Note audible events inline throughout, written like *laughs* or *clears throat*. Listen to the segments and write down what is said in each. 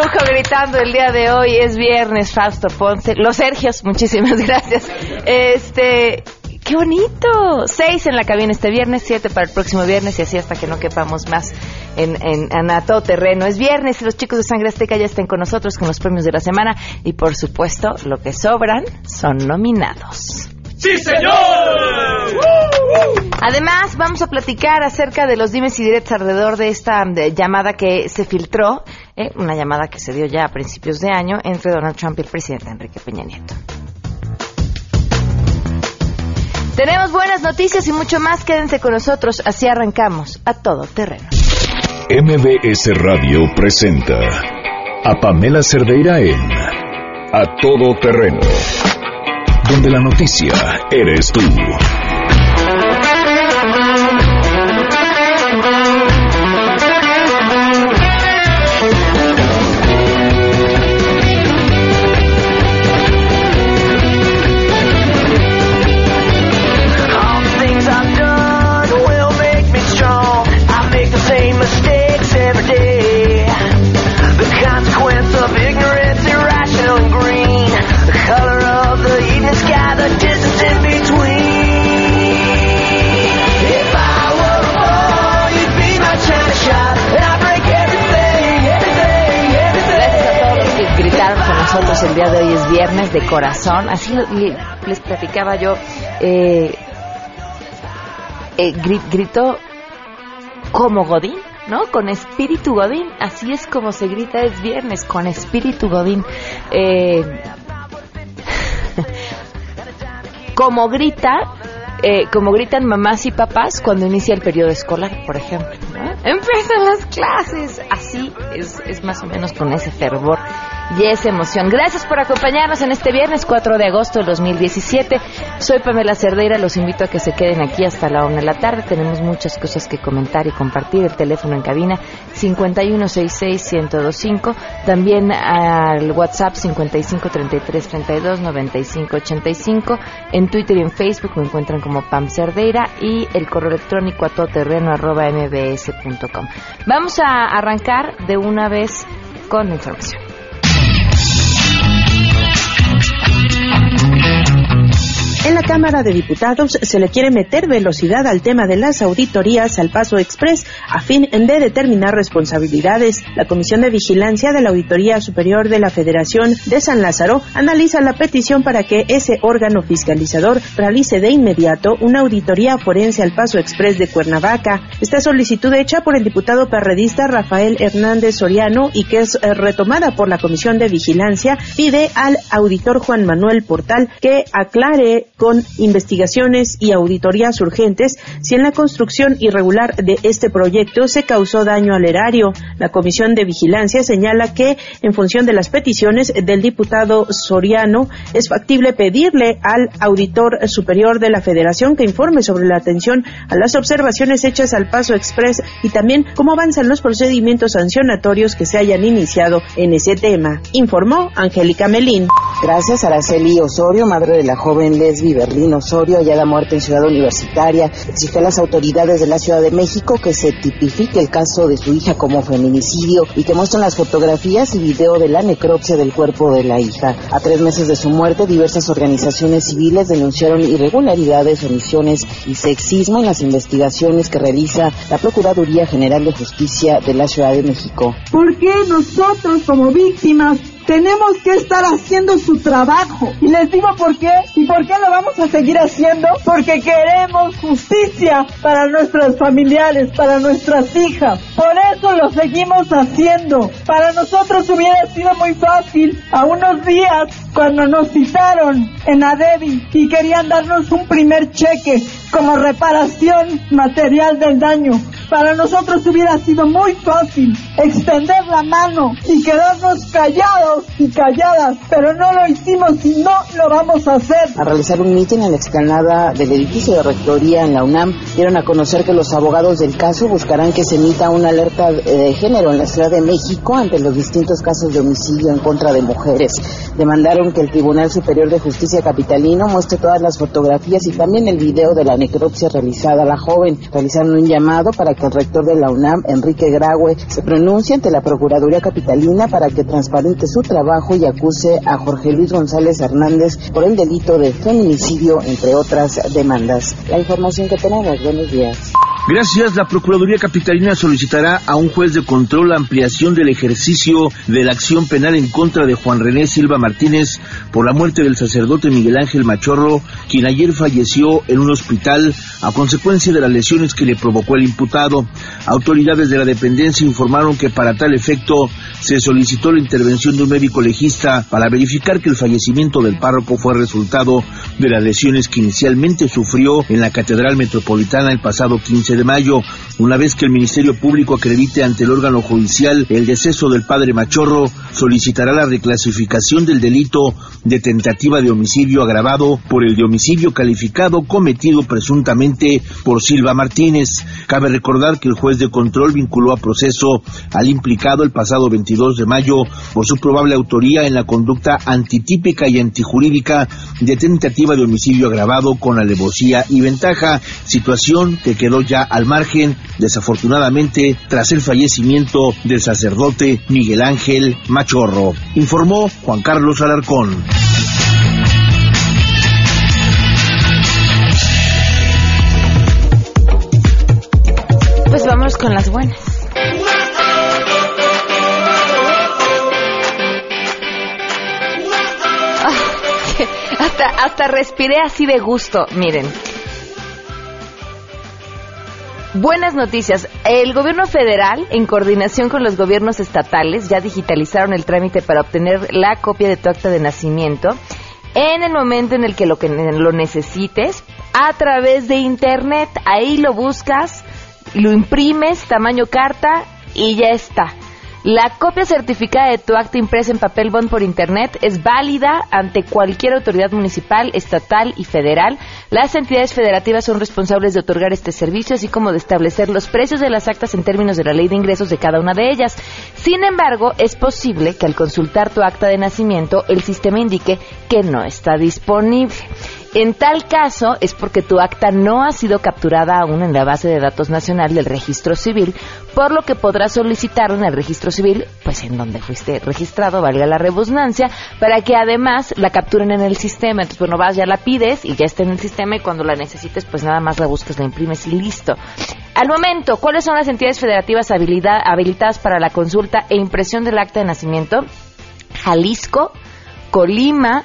lujo gritando el día de hoy. Es viernes, Fausto Ponce. Los Sergios, muchísimas *laughs* gracias. Este, qué bonito. Seis en la cabina este viernes, siete para el próximo viernes y así hasta que no quepamos más en, en, en a todo terreno. Es viernes y los chicos de Sangre Azteca ya están con nosotros con los premios de la semana y por supuesto lo que sobran son nominados. ¡Sí, señor! Además, vamos a platicar acerca de los dimes y diretes alrededor de esta de, llamada que se filtró, eh, una llamada que se dio ya a principios de año entre Donald Trump y el presidente Enrique Peña Nieto. Tenemos buenas noticias y mucho más. Quédense con nosotros. Así arrancamos a todo terreno. MBS Radio presenta a Pamela Cerdeira en A Todo Terreno, donde la noticia eres tú. Viernes de corazón. Así les platicaba yo. Eh, eh, gri- gritó como Godín, ¿no? Con espíritu Godín. Así es como se grita es viernes, con espíritu Godín. Eh, *laughs* como grita, eh, como gritan mamás y papás cuando inicia el periodo escolar, por ejemplo. ¿no? Empiezan las clases. Así es, es más o menos con ese fervor y esa emoción. Gracias por acompañarnos en este viernes 4 de agosto del 2017. Soy Pamela Cerdeira, los invito a que se queden aquí hasta la una de la tarde. Tenemos muchas cosas que comentar y compartir. El teléfono en cabina 5166-1025. También al WhatsApp 5533329585. En Twitter y en Facebook me encuentran como Pam Cerdeira y el correo electrónico a todoterreno arroba mbs.com. Vamos a arrancar de una vez con información. En la Cámara de Diputados se le quiere meter velocidad al tema de las auditorías al paso express a fin de determinar responsabilidades. La Comisión de Vigilancia de la Auditoría Superior de la Federación de San Lázaro analiza la petición para que ese órgano fiscalizador realice de inmediato una auditoría forense al paso express de Cuernavaca. Esta solicitud hecha por el diputado perredista Rafael Hernández Soriano y que es eh, retomada por la Comisión de Vigilancia pide al auditor Juan Manuel Portal que aclare con investigaciones y auditorías urgentes si en la construcción irregular de este proyecto se causó daño al erario. La Comisión de Vigilancia señala que, en función de las peticiones del diputado Soriano, es factible pedirle al auditor superior de la Federación que informe sobre la atención a las observaciones hechas al paso express y también cómo avanzan los procedimientos sancionatorios que se hayan iniciado en ese tema, informó Angélica Melín. Gracias, Araceli Osorio, madre de la joven Lesbi Berlín Osorio, hallada muerta en Ciudad Universitaria. Exigió a las autoridades de la Ciudad de México que se tipifique el caso de su hija como feminicidio y que muestren las fotografías y video de la necropsia del cuerpo de la hija. A tres meses de su muerte, diversas organizaciones civiles denunciaron irregularidades, omisiones y sexismo en las investigaciones que realiza la Procuraduría General de Justicia de la Ciudad de México. ¿Por qué nosotros como víctimas tenemos que estar haciendo su trabajo? Y les digo por qué y por qué lo vamos a seguir haciendo. Porque queremos justicia para nuestros familiares, para nuestras hijas. Por eso lo seguimos haciendo. Para nosotros hubiera sido muy fácil a unos días cuando nos citaron en Adevi y querían darnos un primer cheque como reparación material del daño. Para nosotros hubiera sido muy fácil extender la mano y quedarnos callados y calladas, pero no lo hicimos y no lo vamos a hacer. A realizar un mitin en la explanada del edificio de rectoría en la UNAM, dieron a conocer que los abogados del caso buscarán que se emita una alerta de género en la Ciudad de México ante los distintos casos de homicidio en contra de mujeres. Demandaron que el Tribunal Superior de Justicia Capitalino muestre todas las fotografías y también el video de la necropsia realizada a la joven. Realizaron un llamado para que el rector de la UNAM, Enrique Graue, se pronuncie ante la Procuraduría Capitalina para que transparente su trabajo y acuse a Jorge Luis González Hernández por el delito de feminicidio, entre otras demandas. La información que tenemos. Buenos días. Gracias. La Procuraduría Capitalina solicitará a un juez de control la ampliación del ejercicio de la acción penal en contra de Juan René Silva Martínez por la muerte del sacerdote Miguel Ángel Machorro, quien ayer falleció en un hospital a consecuencia de las lesiones que le provocó el imputado. Autoridades de la dependencia informaron que para tal efecto se solicitó la intervención de un médico legista para verificar que el fallecimiento del párroco fue resultado de las lesiones que inicialmente sufrió en la Catedral Metropolitana el pasado 15 de mayo. Una vez que el Ministerio Público acredite ante el órgano judicial el deceso del padre Machorro, solicitará la reclasificación del delito de tentativa de homicidio agravado por el de homicidio calificado cometido presuntamente por Silva Martínez. Cabe recordar que el juez de control vinculó a proceso al implicado el pasado 22 de mayo por su probable autoría en la conducta antitípica y antijurídica de tentativa de homicidio agravado con alevosía y ventaja, situación que quedó ya al margen, desafortunadamente, tras el fallecimiento del sacerdote Miguel Ángel Machorro, informó Juan Carlos Alarcón. Pues vamos con las buenas. Ah, *laughs* hasta, hasta respiré así de gusto, miren. Buenas noticias. El gobierno federal, en coordinación con los gobiernos estatales, ya digitalizaron el trámite para obtener la copia de tu acta de nacimiento en el momento en el que lo, que lo necesites a través de internet. Ahí lo buscas, lo imprimes, tamaño carta y ya está. La copia certificada de tu acta impresa en papel bond por Internet es válida ante cualquier autoridad municipal, estatal y federal. Las entidades federativas son responsables de otorgar este servicio, así como de establecer los precios de las actas en términos de la ley de ingresos de cada una de ellas. Sin embargo, es posible que al consultar tu acta de nacimiento, el sistema indique que no está disponible. En tal caso es porque tu acta no ha sido capturada aún en la base de datos nacional del registro civil, por lo que podrás solicitarlo en el registro civil, pues en donde fuiste registrado, valga la redundancia, para que además la capturen en el sistema. Entonces, bueno, vas, ya la pides y ya está en el sistema y cuando la necesites, pues nada más la buscas, la imprimes y listo. Al momento, ¿cuáles son las entidades federativas habilita- habilitadas para la consulta e impresión del acta de nacimiento? Jalisco, Colima,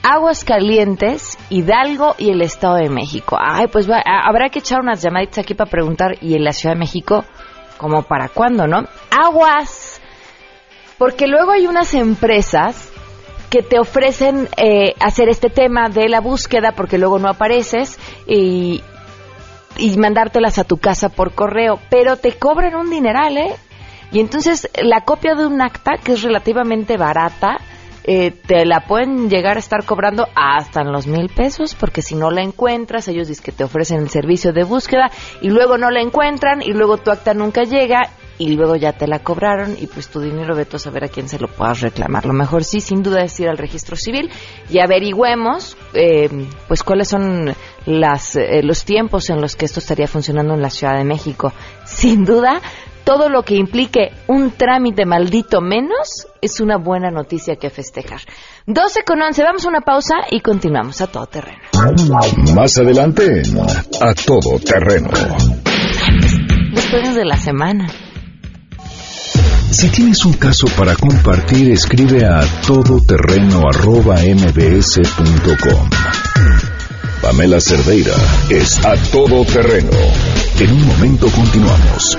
Aguascalientes, Hidalgo y el Estado de México. Ay, pues va- habrá que echar unas llamaditas aquí para preguntar, ¿y en la Ciudad de México? ¿Como para cuándo, no? Aguas. Porque luego hay unas empresas que te ofrecen eh, hacer este tema de la búsqueda porque luego no apareces y, y mandártelas a tu casa por correo, pero te cobran un dineral, ¿eh? Y entonces la copia de un acta, que es relativamente barata, eh, te la pueden llegar a estar cobrando hasta en los mil pesos, porque si no la encuentras, ellos dicen que te ofrecen el servicio de búsqueda y luego no la encuentran y luego tu acta nunca llega y luego ya te la cobraron y pues tu dinero vete a saber a quién se lo puedas reclamar. Lo mejor sí, sin duda, es ir al registro civil y averigüemos eh, pues cuáles son las, eh, los tiempos en los que esto estaría funcionando en la Ciudad de México. Sin duda, todo lo que implique un trámite maldito menos es una buena noticia que festejar. 12 con 11, vamos a una pausa y continuamos a todo terreno. Más adelante A Todo Terreno. Premios de la semana. Si tienes un caso para compartir, escribe a todoterreno.mbs.com. Pamela Cerdeira es A Todo Terreno. En un momento continuamos.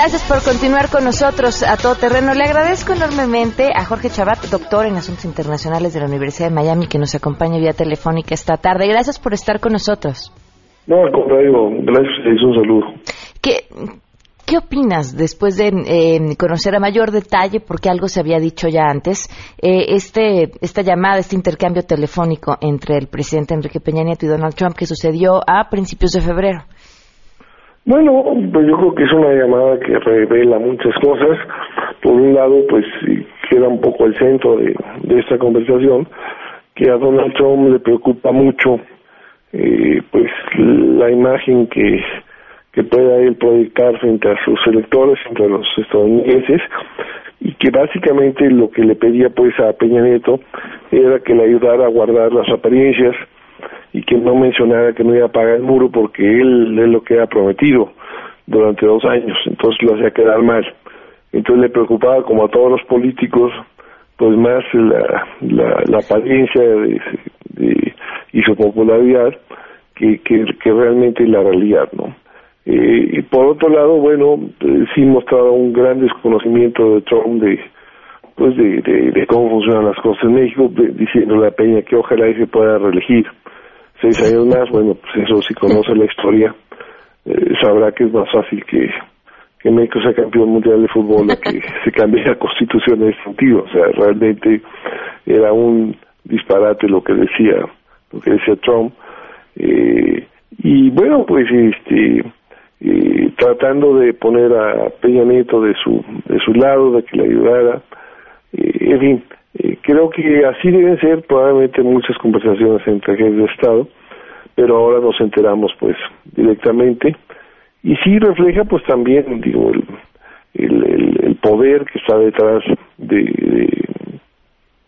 Gracias por continuar con nosotros a todo terreno. Le agradezco enormemente a Jorge Chabat, doctor en Asuntos Internacionales de la Universidad de Miami, que nos acompaña vía telefónica esta tarde. Gracias por estar con nosotros. No, al contrario, gracias, un saludo. ¿Qué, ¿Qué opinas después de eh, conocer a mayor detalle, porque algo se había dicho ya antes, eh, este, esta llamada, este intercambio telefónico entre el presidente Enrique Peña Nieto y Donald Trump que sucedió a principios de febrero? Bueno, pues yo creo que es una llamada que revela muchas cosas. Por un lado, pues queda un poco el centro de, esta conversación, que a Donald Trump le preocupa mucho eh, pues la imagen que, que pueda él proyectar frente a sus electores, entre los estadounidenses, y que básicamente lo que le pedía pues a Peña Nieto era que le ayudara a guardar las apariencias, y que no mencionara que no iba a pagar el muro porque él es lo que ha prometido durante dos años, entonces lo hacía quedar mal. Entonces le preocupaba, como a todos los políticos, pues más la, la, apariencia de, y su popularidad que, que, realmente la realidad, ¿no? Eh, y por otro lado, bueno, eh, sí mostraba un gran desconocimiento de Trump de, pues de, de, cómo funcionan las cosas en México, diciéndole a Peña que ojalá se pueda reelegir seis años más, bueno, pues eso si conoce la historia, eh, sabrá que es más fácil que, que México sea campeón mundial de fútbol o que *laughs* se cambie la constitución en ese sentido. O sea, realmente era un disparate lo que decía, lo que decía Trump. Eh, y bueno, pues este, eh, tratando de poner a Peña Nieto de su, de su lado, de que le ayudara, en fin, eh, creo que así deben ser probablemente muchas conversaciones entre jefes de Estado, pero ahora nos enteramos pues directamente y sí refleja pues también digo el, el, poder que está detrás de,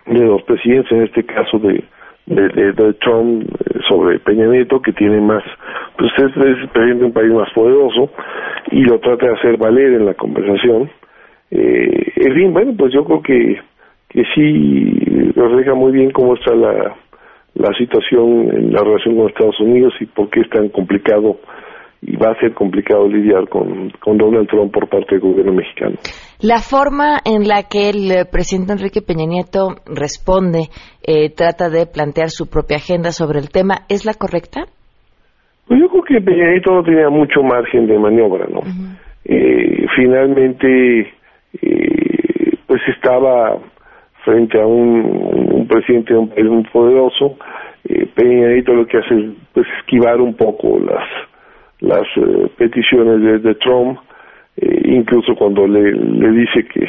de, los presidentes, en este caso de, de, Trump eh, sobre Peña Nieto, que tiene más, pues es, es el presidente de un país más poderoso y lo trata de hacer valer en la conversación. Eh, en fin, bueno, pues yo creo que que sí refleja muy bien cómo está la, la situación en la relación con Estados Unidos y por qué es tan complicado y va a ser complicado lidiar con, con Donald Trump por parte del gobierno mexicano. La forma en la que el eh, presidente Enrique Peña Nieto responde, eh, trata de plantear su propia agenda sobre el tema, ¿es la correcta? Pues yo creo que Peña Nieto no tenía mucho margen de maniobra, ¿no? eh, finalmente, eh, pues estaba frente a un, presidente de un país muy poderoso. Eh, Peña Nieto lo que hace es pues, esquivar un poco las las eh, peticiones de, Trump, eh, incluso cuando le, le dice que,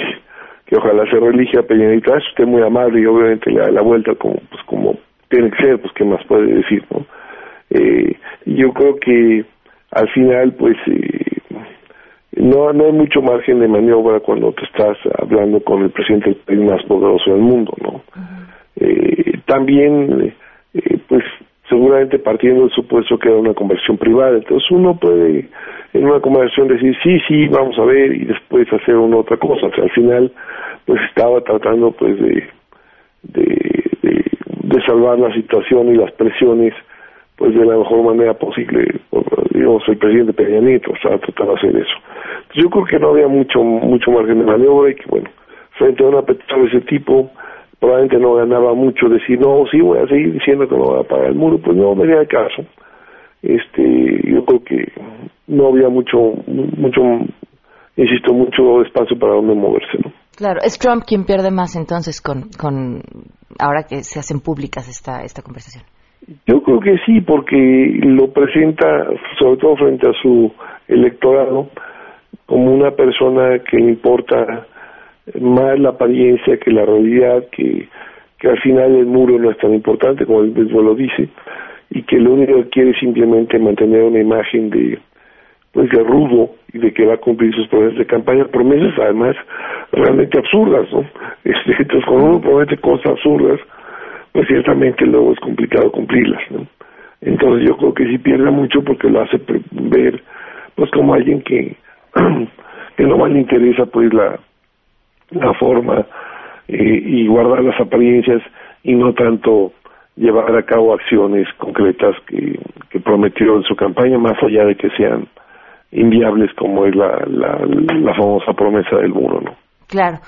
que ojalá se relija Peña Nieto, ah, usted muy amable y obviamente le la vuelta como pues como tiene que ser, pues qué más puede decir, ¿no? Eh, yo creo que al final pues eh, no, no hay mucho margen de maniobra cuando te estás hablando con el presidente del país más poderoso del mundo, ¿no? eh, también, eh, pues, seguramente partiendo del supuesto que era una conversión privada, entonces uno puede en una conversación decir sí, sí, vamos a ver y después hacer una otra cosa, o sea, al final, pues estaba tratando, pues, de, de, de, de salvar la situación y las presiones pues de la mejor manera posible, digamos, el presidente Peña Nieto estaba tratando de hacer eso. Yo creo que no había mucho mucho margen de maniobra y que, bueno, frente a una petición de ese tipo, probablemente no ganaba mucho decir, no, sí, voy a seguir diciendo que no voy a pagar el muro, pues no me el caso. Este, yo creo que no había mucho, mucho, insisto, mucho espacio para donde moverse, ¿no? Claro, es Trump quien pierde más entonces con, con ahora que se hacen públicas esta, esta conversación. Yo creo que sí, porque lo presenta, sobre todo frente a su electorado, como una persona que importa más la apariencia que la realidad, que, que al final el muro no es tan importante como el mismo lo dice, y que lo único que quiere es simplemente mantener una imagen de pues de rudo y de que va a cumplir sus promesas de campaña, promesas además realmente absurdas, ¿no? *laughs* Este, entonces cuando uno promete cosas absurdas, pues ciertamente luego es complicado cumplirlas, ¿no? Entonces yo creo que sí pierde mucho porque lo hace ver pues como alguien que, *clears throat* que no más le interesa pues la, la forma eh, y guardar las apariencias y no tanto llevar a cabo acciones concretas que, que prometió en su campaña, más allá de que sean inviables como es la, la, la famosa promesa del muro, ¿no? Claro.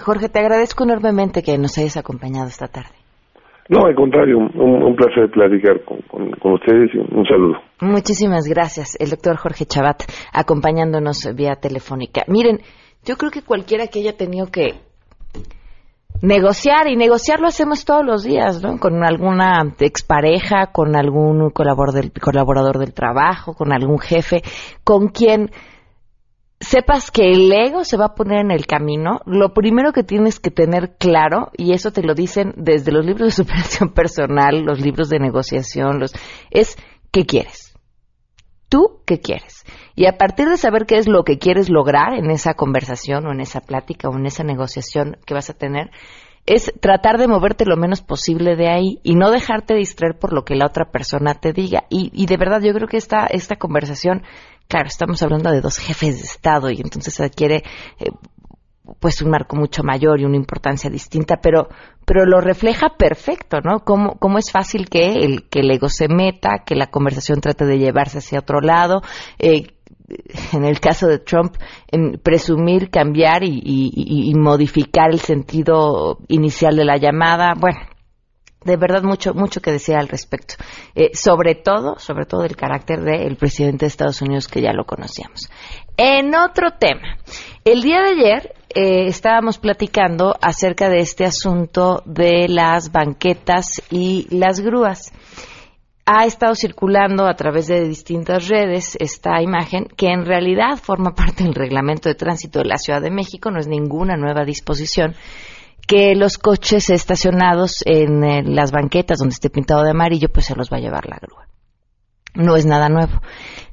Jorge, te agradezco enormemente que nos hayas acompañado esta tarde. No, al contrario, un, placer platicar con, con, con, ustedes y un saludo. Muchísimas gracias, el doctor Jorge Chabat, acompañándonos vía telefónica. Miren, yo creo que cualquiera que haya tenido que negociar, y negociar lo hacemos todos los días, ¿no? Con alguna expareja, con algún colaborador del, colaborador del trabajo, con algún jefe, con quien sepas que el ego se va a poner en el camino, lo primero que tienes que tener claro, y eso te lo dicen desde los libros de superación *laughs* personal, los libros de negociación, los, es qué quieres. ¿Tú qué quieres? Y a partir de saber qué es lo que quieres lograr en esa conversación o en esa plática o en esa negociación que vas a tener, es tratar de moverte lo menos posible de ahí y no dejarte distraer por lo que la otra persona te diga. Y, y de verdad yo creo que esta, esta conversación claro, estamos hablando de dos jefes de Estado y entonces adquiere eh, pues un marco mucho mayor y una importancia distinta, pero, pero lo refleja perfecto, ¿no? Cómo, cómo es fácil que el, que el ego se meta, que la conversación trate de llevarse hacia otro lado, eh, en el caso de Trump, en presumir, cambiar y, y, y, modificar el sentido inicial de la llamada. Bueno, de verdad mucho mucho que decir al respecto. Eh, sobre todo, sobre todo el carácter del presidente de Estados Unidos que ya lo conocíamos. En otro tema, el día de ayer eh, estábamos platicando acerca de este asunto de las banquetas y las grúas. Ha estado circulando a través de distintas redes esta imagen que en realidad forma *laughs* parte del reglamento de tránsito de la Ciudad de México, no es ninguna nueva disposición que los coches estacionados en eh, las banquetas donde esté pintado de amarillo, pues se los va a llevar la grúa. No es nada nuevo.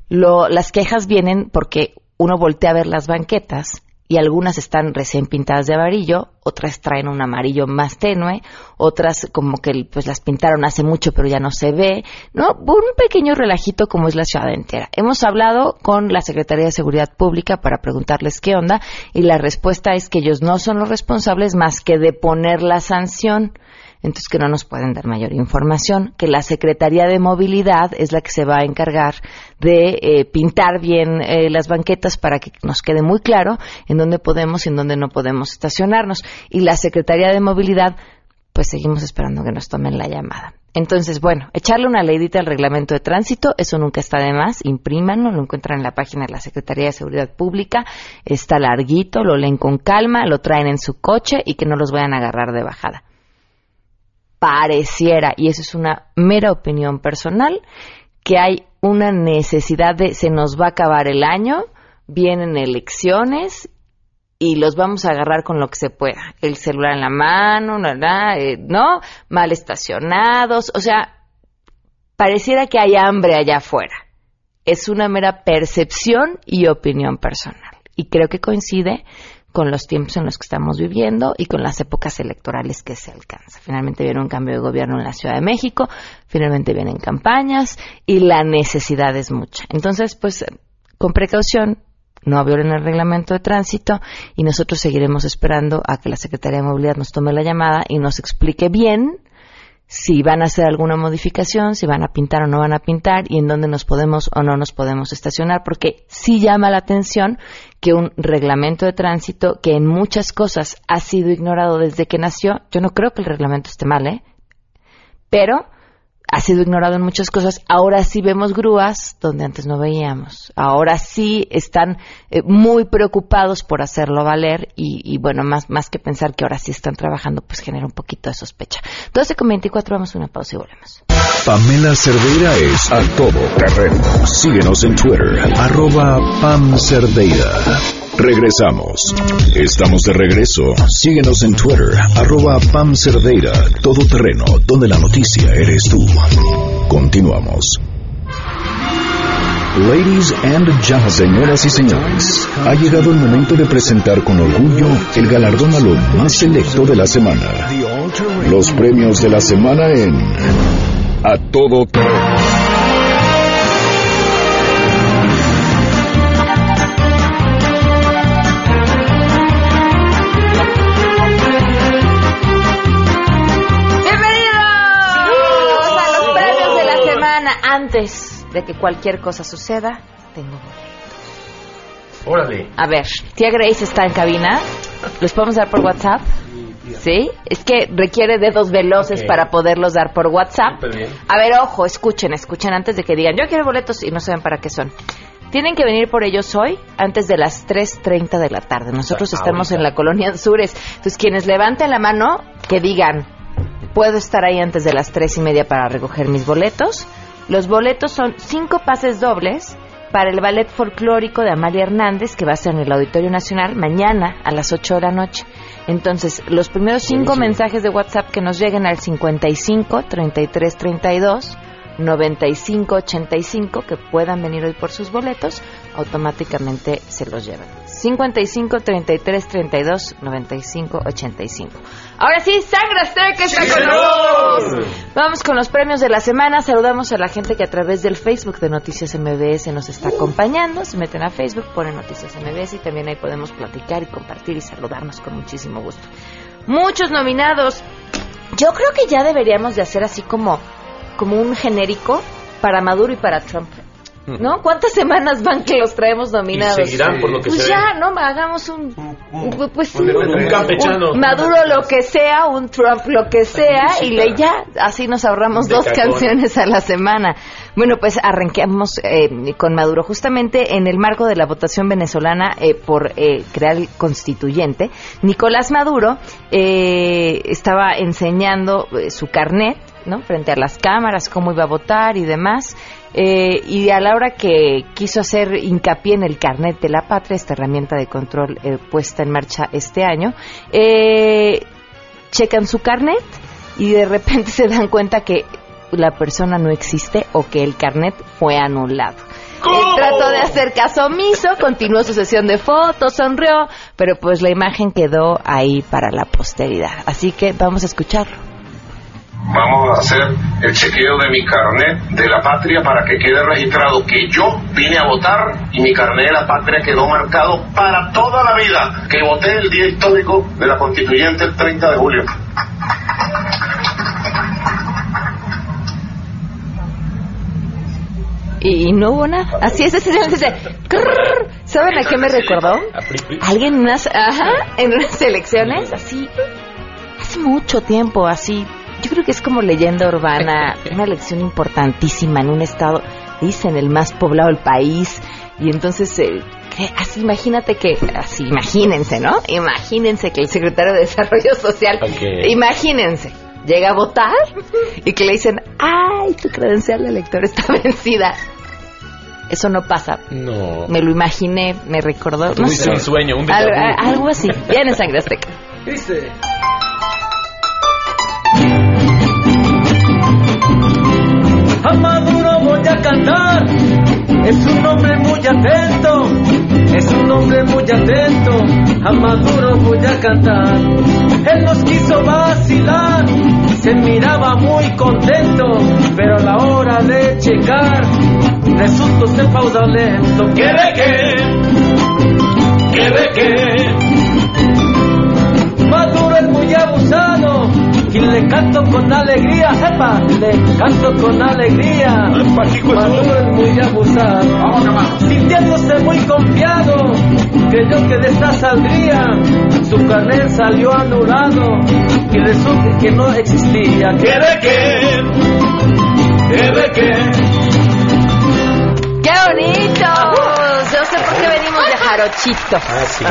Lo, las quejas vienen porque uno voltea a ver las banquetas y algunas están recién pintadas de amarillo, otras traen un amarillo más tenue, otras como que pues las pintaron hace mucho pero ya no se ve, ¿no? Un pequeño relajito como es la ciudad entera. Hemos hablado con la Secretaría de Seguridad Pública para preguntarles qué onda y la respuesta es que ellos no son los responsables más que de poner la sanción entonces que no nos pueden dar mayor información, que la Secretaría de Movilidad es la que se va a encargar de eh, pintar bien eh, las banquetas para que nos quede muy claro en dónde podemos y en dónde no podemos estacionarnos. Y la Secretaría de Movilidad, pues seguimos esperando que nos tomen la llamada. Entonces, bueno, echarle una leidita al reglamento de tránsito, eso nunca está de más, imprímanlo, lo encuentran en la página de la Secretaría de Seguridad Pública, está larguito, lo leen con calma, lo traen en su coche y que no los vayan a agarrar de bajada pareciera, y eso es una mera opinión personal, que hay una necesidad de se nos va a acabar el año, vienen elecciones y los vamos a agarrar con lo que se pueda. El celular en la mano, eh, ¿no? Mal estacionados, o sea, pareciera que hay hambre allá afuera. Es una mera percepción y opinión personal. Y creo que coincide con los tiempos en los que estamos viviendo y con las épocas electorales que se alcanza. Finalmente viene un cambio de gobierno en la Ciudad de México, finalmente vienen campañas y la necesidad es mucha. Entonces, pues, con precaución, no violen el reglamento de tránsito y nosotros seguiremos esperando a que la Secretaría de Movilidad nos tome la llamada y nos explique bien si van a hacer alguna modificación, si van a pintar o no van a pintar y en dónde nos podemos o no nos podemos estacionar, porque sí llama la atención que un reglamento de tránsito que en muchas cosas ha sido ignorado desde que nació, yo no creo que el reglamento esté mal, ¿eh? Pero ha sido ignorado en muchas cosas. Ahora sí vemos grúas donde antes no veíamos. Ahora sí están eh, muy preocupados por hacerlo valer y, bueno, más, más que pensar que ahora sí están trabajando, pues genera un poquito de sospecha. 12 con 24, vamos a una pausa y volvemos. Pamela Cerdeira es a todo terreno. Síguenos en Twitter, arroba Pam. Regresamos. Estamos de regreso. Síguenos en Twitter, arroba Pam Cerdeira, todo terreno, donde la noticia eres tú. Continuamos. Ladies and gentlemen, señoras y señores, ha llegado el momento de presentar con orgullo el galardón a lo más selecto de la semana. Los premios de la semana en A Todo Terreno. Antes de que cualquier cosa suceda, tengo boletos. Órale. A ver, tía Grace está en cabina. ¿Los podemos dar por WhatsApp? ¿Sí? Es que requiere dedos veloces para poderlos dar por WhatsApp. A ver, ojo, escuchen, escuchen antes de que digan, yo quiero boletos y no saben para qué son. Tienen que venir por ellos hoy antes de las 3.30 de la tarde. Nosotros sea, estamos ahorita. en la colonia Anzures. Entonces, quienes levanten la mano, que digan, puedo estar ahí antes de las tres y media para recoger mis boletos. Los boletos son cinco pases dobles para el ballet folclórico de Amalia Hernández, que va a ser en el Auditorio Nacional mañana a las 8 de la noche. Entonces, los primeros cinco mensajes de WhatsApp que nos lleguen al 55 33 32 95 85 que puedan venir hoy por sus boletos, automáticamente se los llevan. 55 33 32 95 85. Ahora sí, Sangre Azteca está con nosotros. Vamos con los premios de la semana. Saludamos a la gente que a través del Facebook de Noticias MBS nos está acompañando. Se meten a Facebook, ponen Noticias MBS y también ahí podemos platicar y compartir y saludarnos con muchísimo gusto. Muchos nominados. Yo creo que ya deberíamos de hacer así como, como un genérico para Maduro y para Trump. ¿No? ¿Cuántas semanas van que los traemos nominados? Y seguirán por lo que pues ya. ¿no? Hagamos un... un- pues un- un campechano. un Maduro lo que sea, un Trump lo que sea, y le ya, así nos ahorramos dos canciones a la semana. Bueno, pues arranquemos eh, con Maduro. Justamente en el marco de la votación venezolana eh, por eh, crear el constituyente, Nicolás Maduro eh, estaba enseñando eh, su carnet, ¿no? Frente a las cámaras, cómo iba a votar y demás. Eh, y a la hora que quiso hacer hincapié en el carnet de la patria, esta herramienta de control eh, puesta en marcha este año, eh, checan su carnet y de repente *laughs* se dan cuenta que la persona no existe o que el carnet fue anulado. Él trató de hacer caso omiso, continuó su sesión de fotos, sonrió, pero pues la imagen quedó ahí para la posteridad. Así que vamos a escucharlo. Vamos a hacer el chequeo de mi carnet de la patria para que quede registrado que yo vine a votar y mi carnet de la patria quedó marcado para toda la vida, que voté el día histórico de la constituyente el 30 de julio. Y, no hubo nada. Así es, ese dice, "Crrr". ¿saben a qué me recordó? Alguien en unas, ajá, en unas elecciones, así, hace mucho tiempo, así. Yo creo que es como leyenda urbana, *laughs* una elección importantísima en un estado, dicen, el más poblado del país. Y entonces, eh, que así, imagínate que, así, imagínense, ¿no? Imagínense que el secretario de Desarrollo Social, imagínense, llega a votar y que le dicen, ay, tu credencial de elector está *laughs* vencida. Eso no pasa. No. Me lo imaginé, me recordó. No sé. un sueño, un Al- déjà vu. a- algo así. Bien en Sangre Azteca. ¿Viste? Maduro voy a cantar. Es un hombre muy atento. Es un hombre muy atento. A Maduro voy a cantar. Él nos quiso vacilar. Se miraba muy contento. Pero a la hora de checar, resultó ser fraudulento. ¿Qué de qué? ¿Qué y le canto con alegría, epa, le canto con alegría. Maduro es muy abusado, sintiéndose muy confiado, creyó que de esta saldría, su carnet salió anulado y resulta que no existía. ¿Qué de qué? ¿Qué de qué? ¡Qué bonitos! Yo sé por qué venimos de Jarochito. Ah, sí.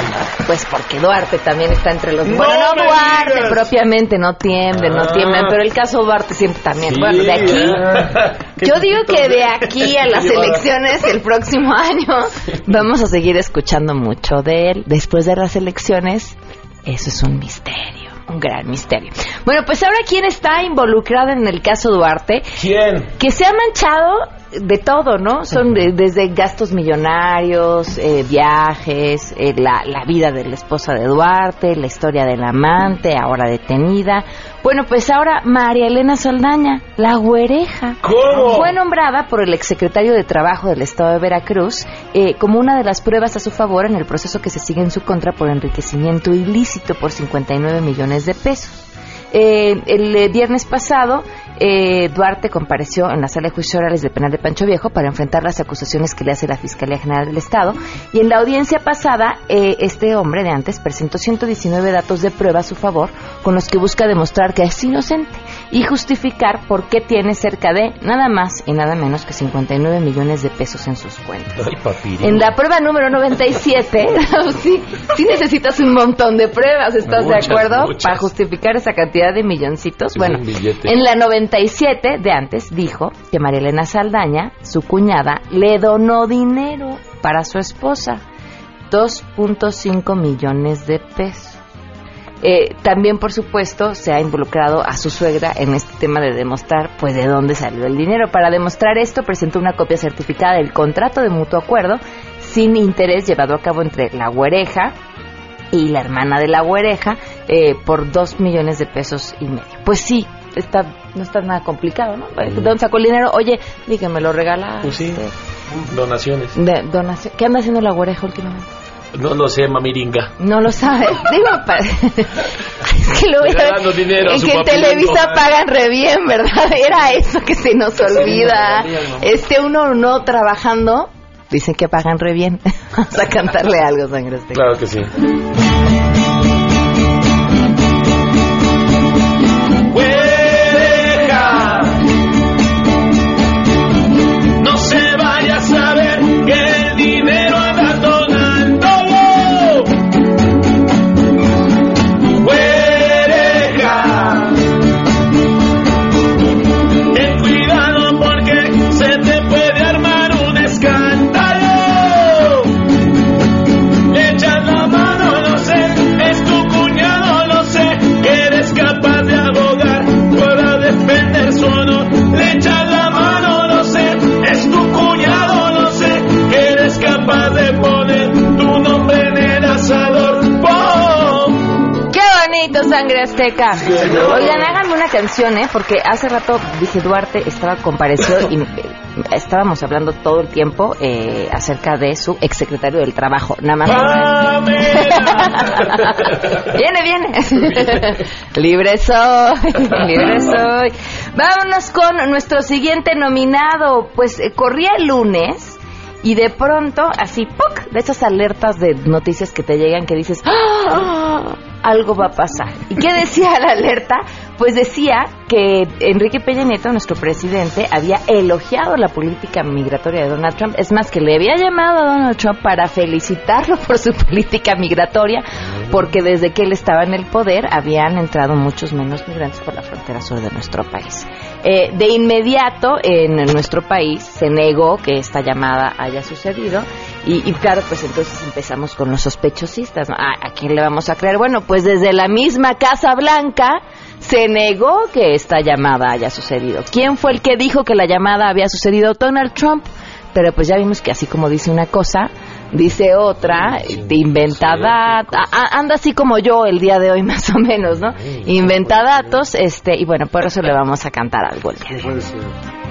Pues porque Duarte también está entre los... No bueno, no Duarte digas. propiamente, no tiemblen, no Ah. tiemblen, pero el caso Duarte siempre también. Sí, bueno, de aquí... *laughs* ah. Yo digo que de aquí *laughs* a las elecciones el próximo *laughs* año vamos a seguir escuchando mucho de él. Después de las elecciones, eso es un misterio, un gran misterio. Bueno, pues ahora, ¿quién está involucrado en el caso Duarte? ¿Quién? que se ha manchado de todo, ¿no? Son de- desde gastos millonarios, eh, viajes, eh, la, la vida de la esposa de Duarte, la historia del amante, ahora detenida. Bueno, pues ahora María Elena Saldaña, la güereja, ¿Cómo? fue nombrada por el exsecretario de Trabajo del Estado de Veracruz eh, como una de las pruebas a su favor en el proceso que se sigue en su contra por enriquecimiento ilícito por 59 millones de pesos. Eh, el eh, viernes pasado, eh, Duarte compareció en la sala de juicios orales del penal de Pancho Viejo para enfrentar las acusaciones que le hace la Fiscalía General del Estado. Y en la audiencia pasada, eh, este hombre de antes presentó 119 datos de prueba a su favor con los que busca demostrar que es inocente y justificar por qué tiene cerca de nada más y nada menos que 59 millones de pesos en sus cuentas. Ay. En la prueba número 97, *laughs* sí, sí necesitas un montón de pruebas, ¿estás Muchas, de acuerdo? muchas. Para justificar esa cantidad de milloncitos. Bueno, en la 97 de antes dijo que María Elena Saldaña, su cuñada, le donó dinero para su esposa, 2.5 millones de pesos. Eh, también, por supuesto, se ha involucrado a su suegra en este tema de demostrar, pues, de dónde salió el dinero. Para demostrar esto, presentó una copia certificada del contrato de mutuo acuerdo sin interés llevado a cabo entre la güereja y la hermana de la güereja eh, por dos millones de pesos y medio. Pues sí, está, no está nada complicado, ¿no? ¿De ¿Dónde sacó el dinero? Oye, dígame, lo regala. Pues sí, donaciones. De donación. ¿Qué anda haciendo la güereja últimamente? No lo sé, mamiringa. No lo sabe. Digo, *laughs* es que lo Regalando dinero a en su que en. Televisa pagan re bien, ¿verdad? *laughs* Era eso que se nos olvida. no. Este uno no trabajando, dicen que pagan re bien. *laughs* Vamos a cantarle algo, sangre. Claro que sí. Azteca! Oigan, háganme una canción, ¿eh? Porque hace rato dije Duarte estaba compareció y eh, estábamos hablando todo el tiempo eh, acerca de su exsecretario del Trabajo. Nada más. viene, viene. libre soy, *laughs* libre soy. Vámonos con nuestro siguiente nominado. Pues eh, corría el lunes. Y de pronto, así, ¡puc! de esas alertas de noticias que te llegan que dices, ¡Ah! Algo va a pasar. ¿Y qué decía la alerta? Pues decía que Enrique Peña Nieto, nuestro presidente, había elogiado la política migratoria de Donald Trump. Es más, que le había llamado a Donald Trump para felicitarlo por su *laughs* política migratoria, porque desde que él estaba en el poder habían entrado muchos menos migrantes por la frontera sur de nuestro país. Eh, de inmediato, en nuestro país se negó que esta llamada haya sucedido y, y claro, pues entonces empezamos con los sospechosistas. ¿no? ¿A, a quién le vamos a creer? Bueno, pues desde la misma Casa Blanca se negó que esta llamada haya sucedido. ¿Quién fue el que dijo que la llamada había sucedido? Donald Trump. Pero pues ya vimos que así como dice una cosa, dice otra, inventa datos, anda así como yo el día de hoy *laughs* más o menos, ¿no? Inventa datos, este, y bueno, por eso le vamos a cantar algo el día de hoy.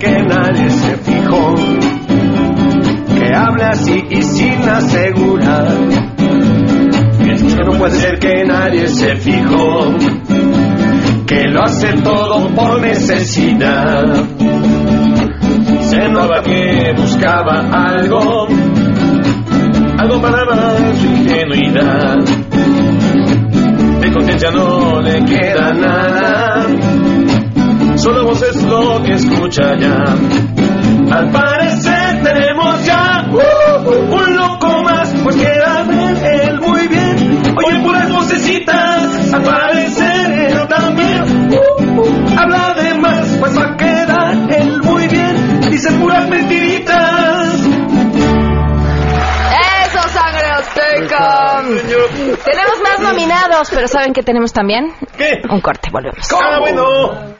Que nadie se fijó que hable así y sin asegurar. Es que no puede ser que nadie se fijó que lo hace todo por necesidad. Se nota que buscaba algo, algo para dar su ingenuidad. De conciencia no le queda nada, solo voz es lo que escucha ya. Al parecer tenemos ya uh, un loco más, pues queda él muy bien. Oye, puras vocecitas, al parecer él también uh, habla de más, pues va a quedar él muy bien. Dice puras mentiritas. ¡Eso, sangre azteca! Tenemos más nominados, pero ¿saben qué tenemos también? ¿Qué? Un corte, volvemos. Ah, bueno.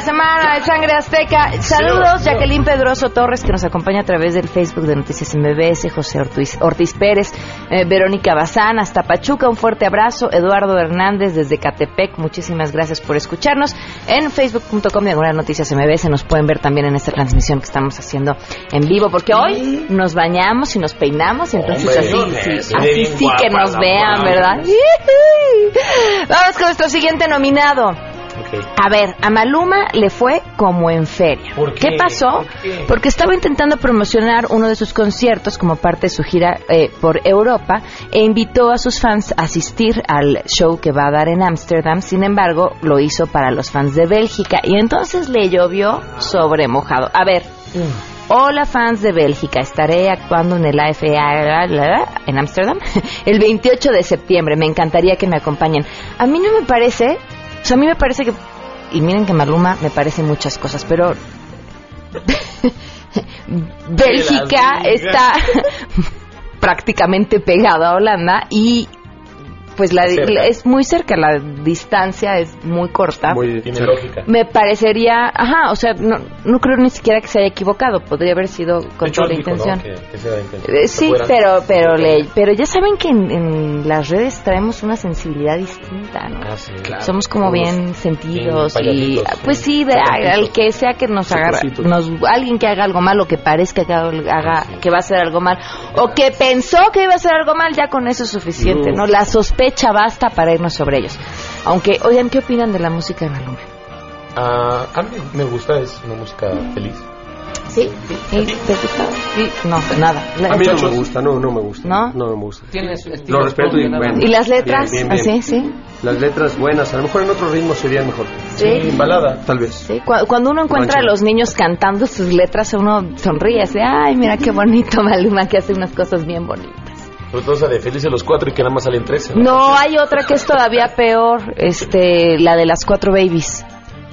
Programa de Sangre Azteca. Saludos, Jacqueline Pedroso Torres, que nos acompaña a través del Facebook de Noticias MBS, José Ortiz, Ortiz Pérez, eh, Verónica Bazán, hasta Pachuca, un fuerte abrazo. Eduardo Hernández desde Catepec, muchísimas gracias por escucharnos. En facebook.com diagonal Noticias MBS nos pueden ver también en esta transmisión que estamos haciendo en vivo, porque hoy nos bañamos y nos peinamos, y entonces Hombre, así, sí, así sí que nos la vean. ¿verdad? *laughs* Vamos con nuestro siguiente nominado. A ver, a Maluma le fue como en feria. ¿Por qué? pasó? ¿Por qué? Porque estaba intentando promocionar uno de sus conciertos como parte de su gira eh, por Europa e invitó a sus fans a asistir al show que va a dar en Ámsterdam. Sin embargo, lo hizo para los fans de Bélgica y entonces le llovió sobre mojado. A ver. Hola fans de Bélgica, estaré actuando en el AFA en Ámsterdam *laughs* el 28 de septiembre. Me encantaría que me acompañen. A mí no me parece, o sea, a mí me parece que, y miren que Maluma me parece muchas cosas, pero *laughs* Bélgica está *laughs* prácticamente pegada a Holanda y pues la, la- es muy cerca, la distancia es muy corta. Tiene lógica. Me parecería, ajá, o sea, no, no creo ni siquiera que se haya equivocado, podría haber sido con hecho, toda la intención. Que- que sea de intención. Eh, sí, pero pero le, pero ya saben que en, en las redes traemos una sensibilidad distinta, ¿no? Ah, sí. Somos como Somos bien sentidos bien y payasitos, pues sí. de, al que sea que nos Chistositos. nos, alguien que haga algo mal o que parezca que haga, haga- que va a hacer algo mal o que pensó que iba a hacer algo mal, ya con eso es suficiente, No. ¿no? La sospecha basta para irnos sobre ellos. Aunque, oigan, ¿qué opinan de la música de Maluma? Ah, a mí me gusta, es una música feliz. ¿Sí? ¿Sí? ¿Te gusta? Sí, no, nada. La- A mí no me gusta, no, no me gusta. ¿No? No, me gusta. Tiene su estilo Lo respeto y bueno. ¿Y las letras? Bien, bien, bien. Así, sí. Las letras buenas, a lo mejor en otro ritmo serían mejor. Sí. balada. Tal vez. Sí, cu- cuando uno encuentra a los niños cantando sus letras, uno sonríe, así, ay, mira qué bonito Maluma que hace unas cosas bien bonitas. Esa de Felices los Cuatro y que nada más salen 13. No, hay otra que es todavía peor, este, la de las cuatro babies.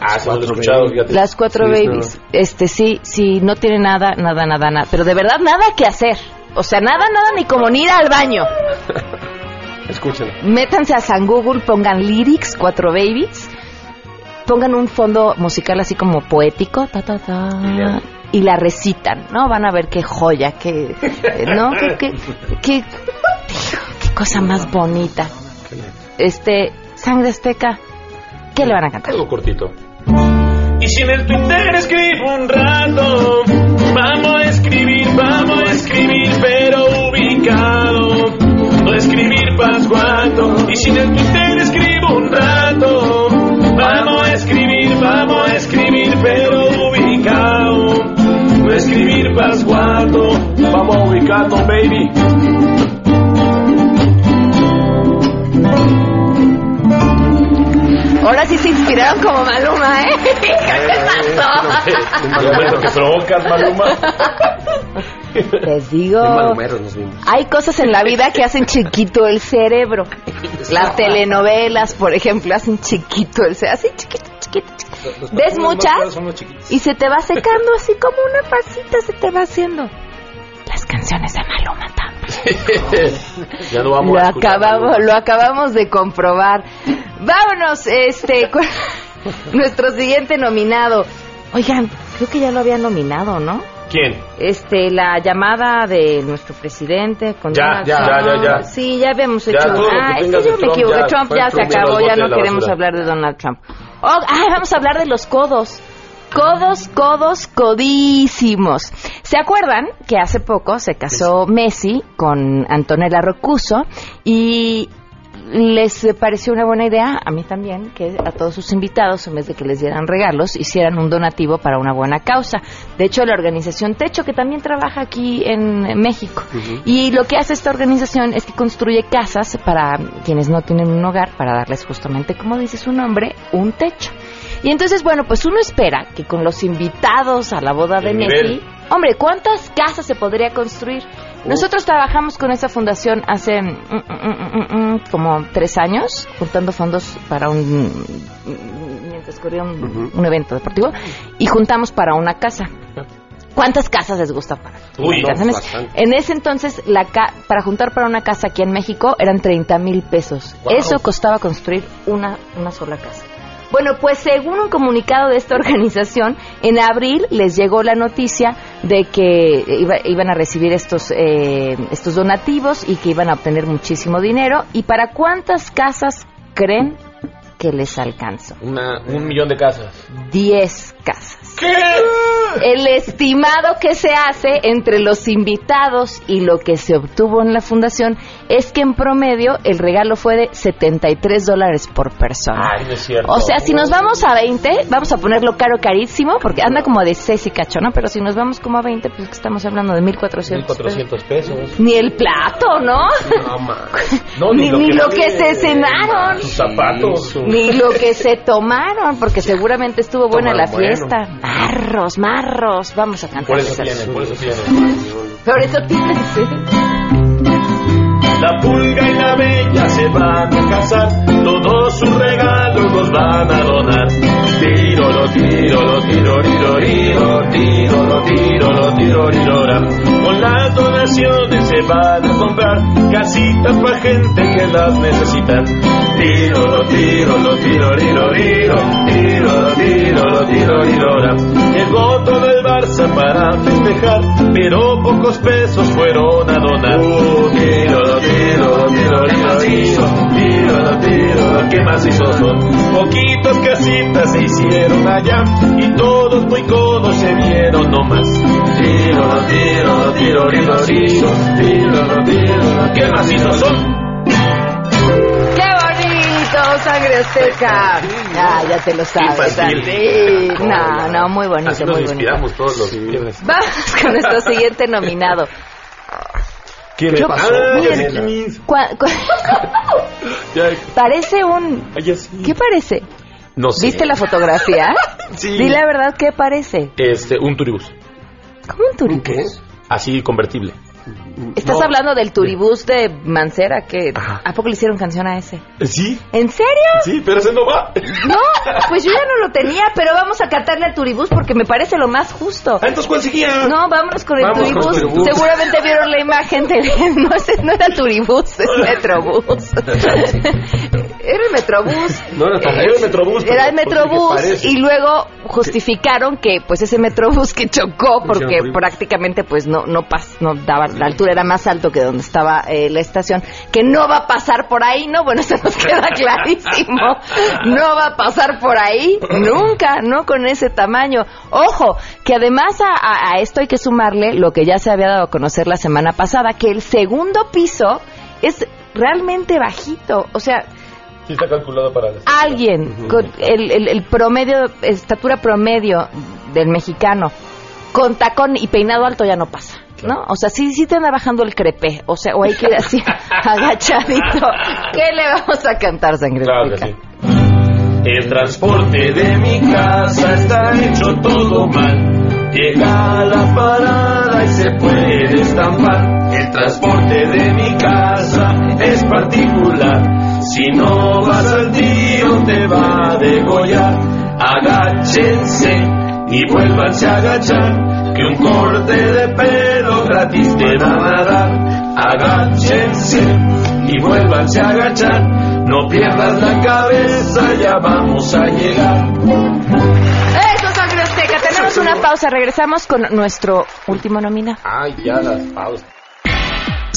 Ah, se lo he Cuatro escuchado, babies. fíjate. Las cuatro Sí, babies. Este, sí, sí, no tiene nada, nada, nada, nada. Pero de verdad, nada que hacer. O sea, nada, nada, ni como ni ir al baño. *laughs* Escúchenla. Métanse a San Google, pongan lyrics, cuatro babies, pongan un fondo musical así como poético, ta, ta, ta. Y la recitan, ¿no? Van a ver qué joya, qué, eh, ¿no? Qué, qué, qué, qué cosa más bonita. Este, Sangre Azteca, ¿qué le van a cantar? Algo cortito. Y si en el Twitter escribo un rato, vamos a escribir, vamos a escribir, pero ubicado. No escribir pascuato. Y si en el Twitter escribo un rato, vamos a escribir, vamos a escribir, pero escribir pascuato. Vamos a ubicarlo, baby. Ahora sí se inspiraron como Maluma, ¿eh? *laughs* ¿Qué te pasó? Lo que provocas, Maluma. Les digo, nos vimos. hay cosas en la vida que hacen chiquito el cerebro. *laughs* Las telenovelas, por ejemplo, hacen chiquito el cerebro, así chiquito, chiquito, chiquito. Los ¿Ves muchas? son los. Y se te va secando así como una pasita se te va haciendo. Las canciones de Maluma también. *laughs* ya no vamos Lo a escuchar, acabamos, Maluma. lo acabamos de comprobar. Vámonos, este, *laughs* con nuestro siguiente nominado. Oigan, creo que ya lo habían nominado, ¿no? ¿Quién? Este, la llamada de nuestro presidente con Ya, Donald ya, Trump. ya, ya. Sí, ya habíamos Ya, hecho. todo lo que ah, es que yo me equivoqué. ya Trump ya se Trump acabó, ya no queremos basura. hablar de Donald Trump. Oh, ah, vamos a hablar de los codos. Codos, codos, codísimos. ¿Se acuerdan que hace poco se casó Messi con Antonella Rocuso y les pareció una buena idea, a mí también, que a todos sus invitados, en vez de que les dieran regalos, hicieran un donativo para una buena causa. De hecho, la organización Techo, que también trabaja aquí en México, y lo que hace esta organización es que construye casas para quienes no tienen un hogar, para darles justamente, como dice su nombre, un techo. Y entonces, bueno, pues uno espera que con los invitados a la boda de Messi, hombre, ¿cuántas casas se podría construir? Nosotros trabajamos con esa fundación hace mm, mm, mm, como tres años, juntando fondos para un mientras corría un, un evento deportivo y juntamos para una casa. ¿Cuántas casas les gusta para? Uy, no, en ese entonces, la ca- para juntar para una casa aquí en México eran 30 mil pesos. Wow. Eso costaba construir una, una sola casa. Bueno, pues según un comunicado de esta *laughs* organización, en abril les llegó la noticia de que iba- iban a recibir estos, eh, estos donativos y que iban a obtener muchísimo dinero. ¿Y para cuántas casas creen que les alcanzó? Una, un millón de casas. 10 casas. El estimado que se hace entre los invitados y lo que se obtuvo en la fundación es que en promedio el regalo fue de 73 dólares por persona. Ay, no es cierto. O sea, si nos vamos a 20, vamos a ponerlo caro carísimo, porque anda como de 6 y cacho, ¿no? Pero si nos vamos como a 20, pues que estamos hablando de 1.400 pesos. 1.400 pesos. Ni el plato, ¿no? No. *laughs* No, Ni- ni lo que se cenaron. Sus zapatos. su- Ni lo que se tomaron, porque *laughs* seguramente estuvo buena la fiesta. Marros, marros, vamos a cantar. Por eso esas. tienen, por eso tienen. Por eso tienen, sí. La pulga y la bella se van a casar, todos sus regalos los van a donar. Tiro, lo tiro, lo tiro, tiro, tiro, tiro, lo tiro, lo tiro, tiro. Con las donaciones se van a comprar casitas para gente que las necesitan. Tiro, lo tiro, lo tiro, tiro, tiro, tiro, lo tiro, lo tiro, ra. Llegó todo el Barça para festejar, pero pocos pesos fueron a donar. Uh, tiro, lo tiro, lo tiro, tiro, tiro, tiro, lo tiro, qué macizos son. Poquitas casitas se hicieron allá y todos muy codos se vieron nomás. Tiro, lo tiro, lo tiro, tiro, tiro, tiro, lo tiro, qué macizos son. ¡Qué! Sangre azteca. Ah, ya te lo sabes. Sí. No, no, muy bonito, Así nos muy bonito. inspiramos todos los viernes. Vamos con nuestro siguiente nominado. ¿Quién Yo- pasó? Miren, cua- *laughs* cua- parece un... Ay, así. ¿Qué parece? No sé. ¿Viste la fotografía? *laughs* Sí. Di la verdad, ¿qué parece? Este, un turibús. ¿Cómo un turibús? Así convertible. ¿Estás No. hablando del turibús de Mancera? que ¿A poco le hicieron canción a ese? Sí. ¿En serio? Sí, pero ese no va. No, pues yo ya no lo tenía, pero vamos a cantarle al turibús porque me parece lo más justo. Ah, entonces, ¿cuál seguía? No, vámonos con el Vamos con el turibús. turibús. Seguramente vieron la imagen de... *laughs* No, ese no era turibús, es *laughs* metrobús. Era el metrobús. *laughs* No, no, era el metrobús. Era el pues, ¿qué metrobús y luego justificaron que pues ese metrobús que chocó porque prácticamente pues no no pas, no daba la altura era más alto que donde estaba eh, la estación que no va a pasar por ahí no bueno *laughs* eso nos queda *laughs* clarísimo. No va a pasar por ahí nunca no con ese tamaño. Ojo que además a, a- a esto hay que sumarle lo que ya se había dado a conocer la semana pasada que el segundo piso es realmente bajito. O sea Sí está calculado para... alguien con el, el- el promedio, estatura promedio del mexicano, con tacón y peinado alto ya no pasa, ¿no? O sea, sí, sí te anda bajando el crepe, o sea, o hay que ir así *laughs* agachadito. ¿Qué le vamos a cantar, sangre? Claro sí. El transporte de mi casa está hecho todo mal. Llega a la parada y se puede estampar. El transporte de mi casa es particular. Si no vas al tiro te va a degollar. Agáchense y vuélvanse a agachar. Que un corte de pelo gratis te van a dar. Agáchense y vuélvanse a agachar. No pierdas la cabeza, ya vamos a llegar. Eso, azteca. Tenemos una pausa, regresamos con nuestro último nominado. Ay, ya las pausas.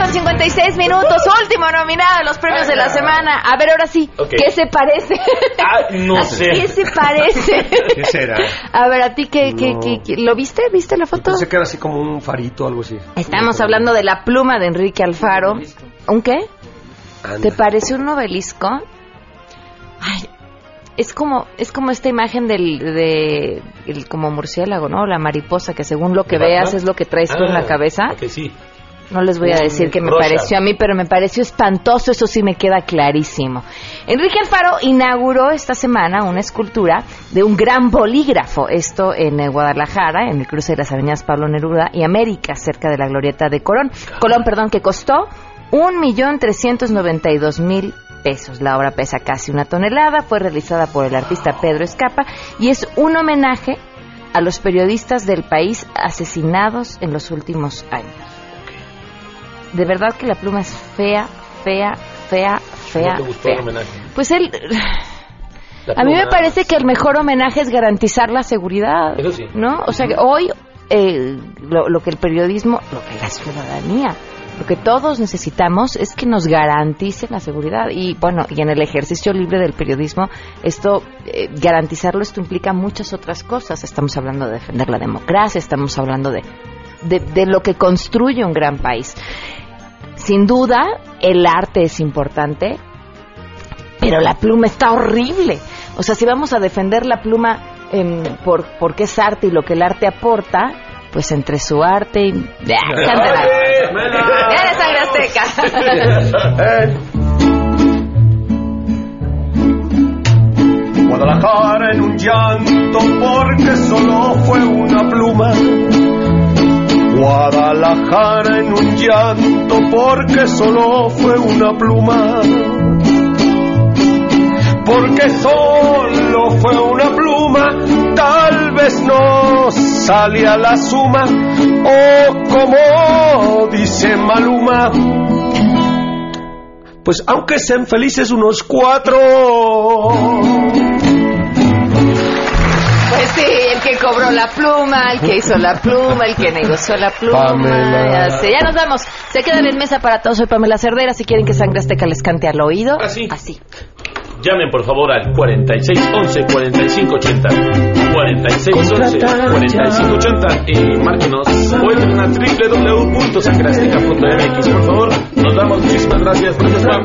Con 56 minutos, último nominado de los premios de la semana. A ver, ahora sí, Ok. ¿qué se parece? Ah, no ¿A *laughs* sé. ¿Qué se parece? *laughs* ¿Qué será? A ver, ¿a ti qué, qué, No. qué- qué- lo viste? ¿Viste la foto? Pensé que era así como un farito o algo así. Estamos hablando de la pluma de Enrique Alfaro. ¿Un qué? Anda. ¿Te parece un obelisco? Ay, es como es como esta imagen del de el como murciélago, ¿no? La mariposa que según lo que ¿De veas es lo que traes tú en la Ah, cabeza. ok, sí. No les voy a Un decir que me pareció a mí, pero me pareció espantoso, eso sí me queda clarísimo. Enrique Alfaro inauguró esta semana una escultura de un gran bolígrafo. Esto en eh, Guadalajara, en el cruce de las avenidas Pablo Neruda y América, cerca de la glorieta de Colón. Colón, perdón, que costó un millón trescientos noventa y dos mil pesos. La obra pesa casi una tonelada, fue realizada por el artista Pedro Escapa y es un homenaje a los periodistas del país asesinados en los últimos años. De verdad que la pluma es fea, fea, fea, fea, ¿No te gustó fea. el homenaje? Pues él, a mí me parece que el mejor homenaje es garantizar la seguridad, Eso sí. ¿no? O sea, que hoy eh, lo, lo que el periodismo, lo que la ciudadanía, lo que todos necesitamos es que nos garanticen la seguridad y bueno, y en el ejercicio libre del periodismo esto eh, garantizarlo esto implica muchas otras cosas. Estamos hablando de defender la democracia, estamos hablando de de, de lo que construye un gran país. Sin duda, el arte es importante, pero la pluma está horrible. O sea, si vamos a defender la pluma em, por porque es arte y lo que el arte aporta, pues entre su arte y... *laughs* ¡Eres sangre azteca! Guadalajara en un llanto porque solo fue una pluma. Guadalajara en un llanto porque solo fue una pluma. Porque solo fue una pluma, tal vez no salía la suma. O como dice Maluma, pues aunque sean felices unos cuatro. Pues sí, que cobró la pluma, el que hizo la pluma, el que negoció la pluma. Pamela. Ya, sé. Ya nos vamos. Se quedan en mesa para todos. Soy Pamela Cerdera. Si quieren que Sangre Azteca les cante al oído. Así. Así. Llamen por favor al 4611 4580 4611 4580 y márquenos o entren a www.sangreazteca.mx por favor. Nos damos muchísimas gracias. Gracias, Pam.